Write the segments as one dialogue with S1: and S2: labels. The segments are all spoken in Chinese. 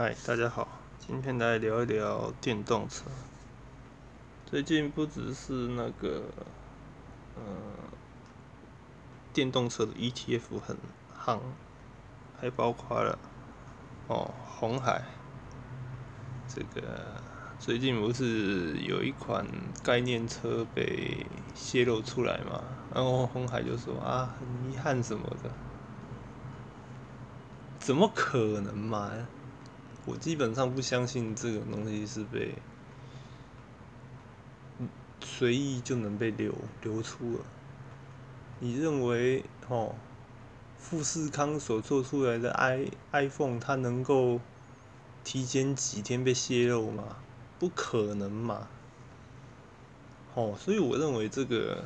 S1: 嗨，大家好，今天来聊一聊电动车。最近不只是那个，呃，电动车的 ETF 很夯，还包括了哦，红海。这个最近不是有一款概念车被泄露出来嘛？然后红海就说啊，很遗憾什么的，怎么可能嘛？我基本上不相信这个东西是被随意就能被流流出了。你认为哦，富士康所做出来的 i iPhone 它能够提前几天被泄露吗？不可能嘛！哦，所以我认为这个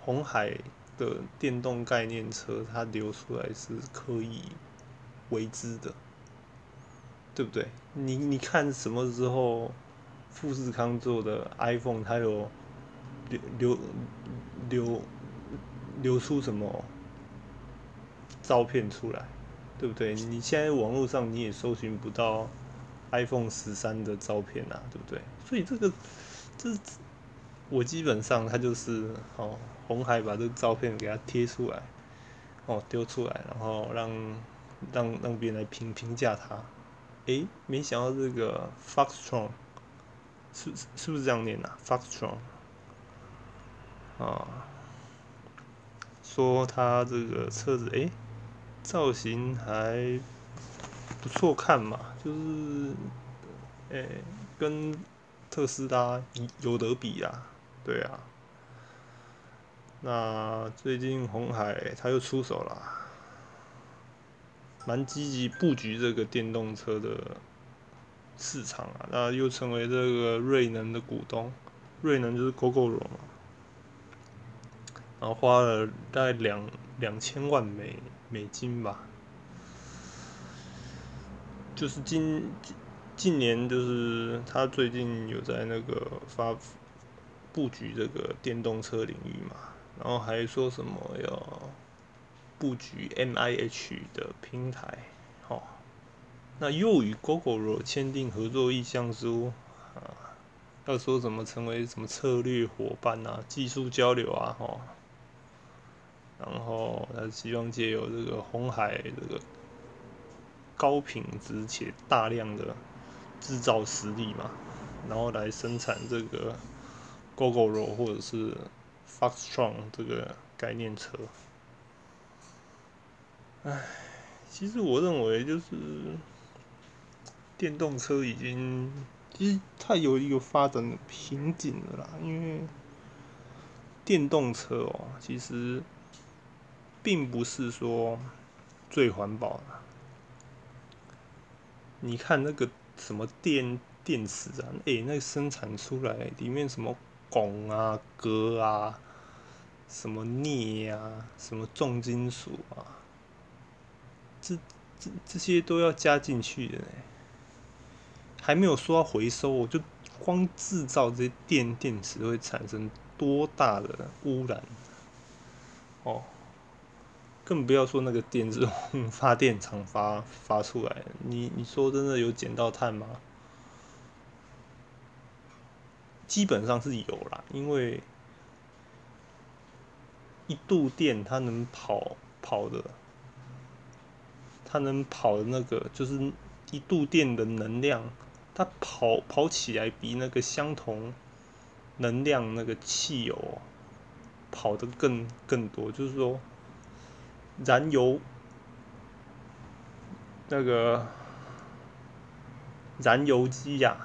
S1: 红海的电动概念车它流出来是可以为之的。对不对？你你看什么时候富士康做的 iPhone，它有流流流流出什么照片出来？对不对？你现在网络上你也搜寻不到 iPhone 十三的照片啊，对不对？所以这个这我基本上它就是哦，红海把这个照片给它贴出来，哦丢出来，然后让让让别人来评评价它。诶，没想到这个 Foxtron 是是不是这样念啊？Foxtron 啊，说它这个车子诶，造型还不错看嘛，就是诶跟特斯拉有得比啊，对啊。那最近红海他又出手了。蛮积极布局这个电动车的市场啊，那又成为这个瑞能的股东，瑞能就是 GoGoRo 嘛，然后花了大概两两千万美美金吧，就是今近年就是他最近有在那个发布局这个电动车领域嘛，然后还说什么要。布局 M I H 的平台，好，那又与 Google 签订合作意向书啊，要说怎么成为什么策略伙伴啊，技术交流啊，哈，然后他希望借由这个红海这个高品质且大量的制造实力嘛，然后来生产这个 Google 或者是 Foxtron 这个概念车。唉，其实我认为就是电动车已经其实它有一个发展的瓶颈了啦，因为电动车哦，其实并不是说最环保的。你看那个什么电电池啊，诶，那生产出来里面什么汞啊、镉啊、什么镍啊、什么重金属啊。这这这些都要加进去的呢，还没有说要回收，我就光制造这些电电池会产生多大的污染哦，更不要说那个电是发电厂发发出来，你你说真的有捡到碳吗？基本上是有啦，因为一度电它能跑跑的。它能跑的那个就是一度电的能量，它跑跑起来比那个相同能量那个汽油跑的更更多。就是说，燃油那个燃油机呀，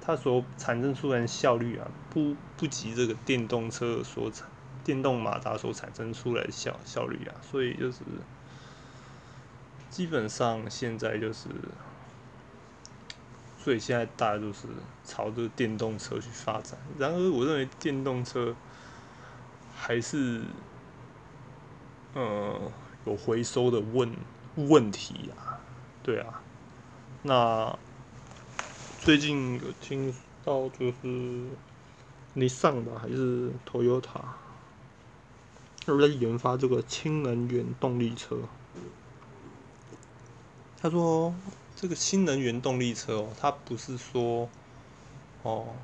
S1: 它所产生出来的效率啊，不不及这个电动车所产电动马达所产生出来的效效率啊，所以就是。基本上现在就是，所以现在大家都是朝着电动车去发展。然而，我认为电动车还是，呃，有回收的问问题啊。对啊，那最近有听到就是你上吧，还是 Toyota 在研发这个氢能源动力车。他说这个新能源动力车哦，它不是说哦，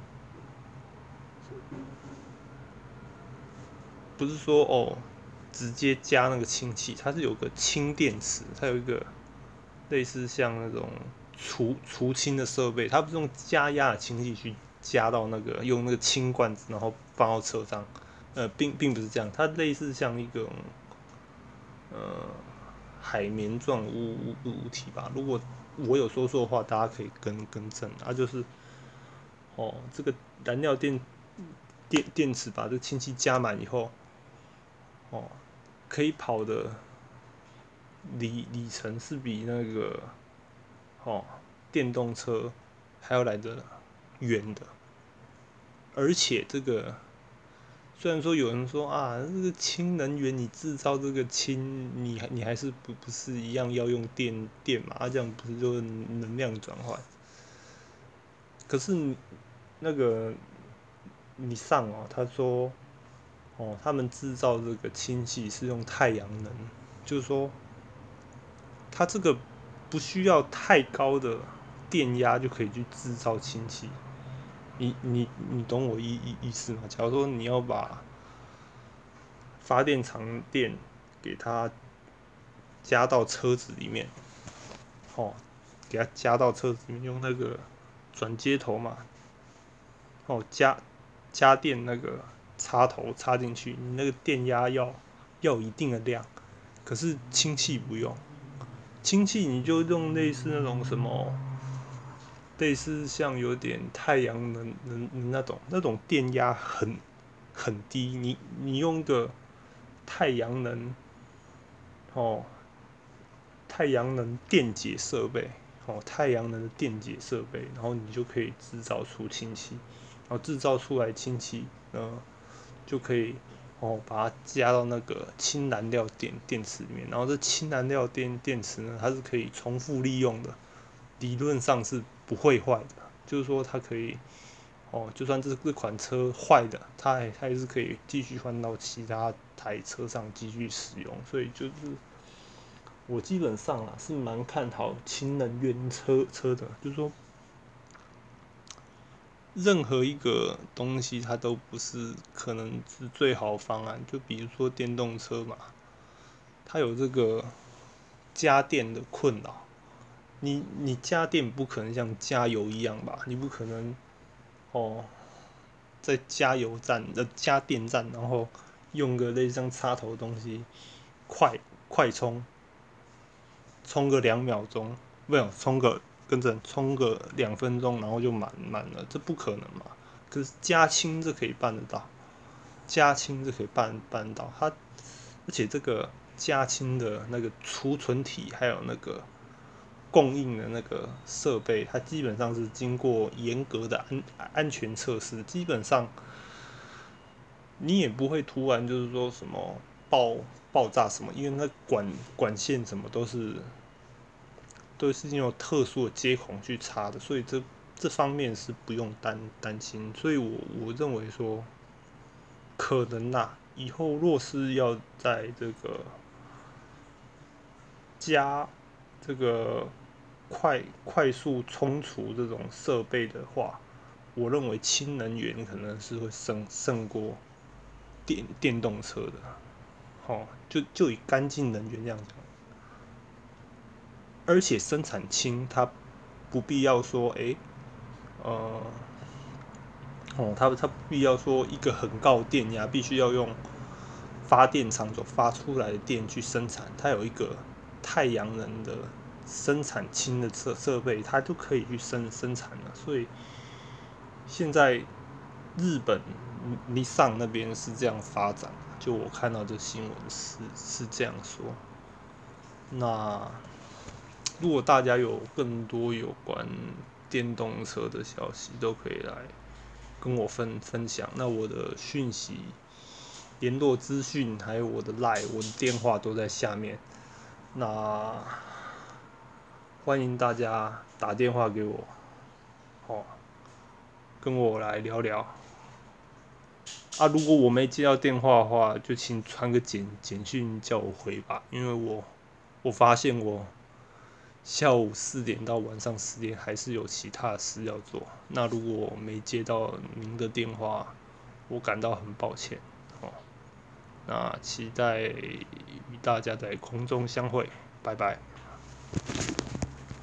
S1: 不是说哦，直接加那个氢气，它是有个氢电池，它有一个类似像那种除除氢的设备，它不是用加压的氢气去加到那个用那个氢罐子，然后放到车上，呃，并并不是这样，它类似像一个海绵状物物体吧。如果我有说错的话，大家可以更更正啊，就是哦，这个燃料电电电池把这氢气加满以后，哦，可以跑的里里程是比那个哦电动车还要来的远的，而且这个。虽然说有人说啊，这个氢能源你制造这个氢，你还你还是不不是一样要用电电嘛？啊，这样不是就是能量转换？可是那个你上哦，他说哦，他们制造这个氢气是用太阳能，就是说它这个不需要太高的电压就可以去制造氢气。你你你懂我意意意思吗？假如说你要把发电厂电给它加到车子里面，哦，给它加到车子里面，用那个转接头嘛，哦，加加电那个插头插进去，你那个电压要要一定的量，可是氢气不用，氢气你就用类似那种什么。类似像有点太阳能能那种那种电压很很低，你你用个太阳能哦，太阳能电解设备哦，太阳能的电解设备，然后你就可以制造出氢气，然后制造出来氢气，呃，就可以哦把它加到那个氢燃料电电池里面，然后这氢燃料电电池呢，它是可以重复利用的，理论上是。不会坏的，就是说它可以，哦，就算这这款车坏的，它还它还是可以继续换到其他台车上继续使用。所以就是我基本上啊是蛮看好氢能源车车的，就是说任何一个东西它都不是可能是最好方案。就比如说电动车嘛，它有这个加电的困扰。你你加电不可能像加油一样吧？你不可能哦，在加油站的加电站，然后用个类似像插头的东西，快快充，充个两秒钟，不用充个跟着充个两分钟，然后就满满了，这不可能嘛？可是加氢这可以办得到，加氢这可以办办到，它而且这个加氢的那个储存体还有那个。供应的那个设备，它基本上是经过严格的安安全测试，基本上你也不会突然就是说什么爆爆炸什么，因为那管管线什么都是都是用特殊的接孔去插的，所以这这方面是不用担担心。所以我我认为说，可能呐，以后若是要在这个加这个。快快速充除这种设备的话，我认为氢能源可能是会胜胜过电电动车的，好，就就以干净能源这样讲，而且生产氢它不必要说，哎，呃，哦，它它不必要说一个很高电压，必须要用发电厂所发出来的电去生产，它有一个太阳能的。生产氢的设设备，它都可以去生生产了。所以现在日本尼桑那边是这样发展，就我看到这新闻是是这样说。那如果大家有更多有关电动车的消息，都可以来跟我分分享。那我的讯息、联络资讯，还有我的 line，我的电话都在下面。那。欢迎大家打电话给我，哦，跟我来聊聊。啊，如果我没接到电话的话，就请传个简简讯叫我回吧，因为我我发现我下午四点到晚上十点还是有其他事要做。那如果没接到您的电话，我感到很抱歉哦。那期待与大家在空中相会，拜拜。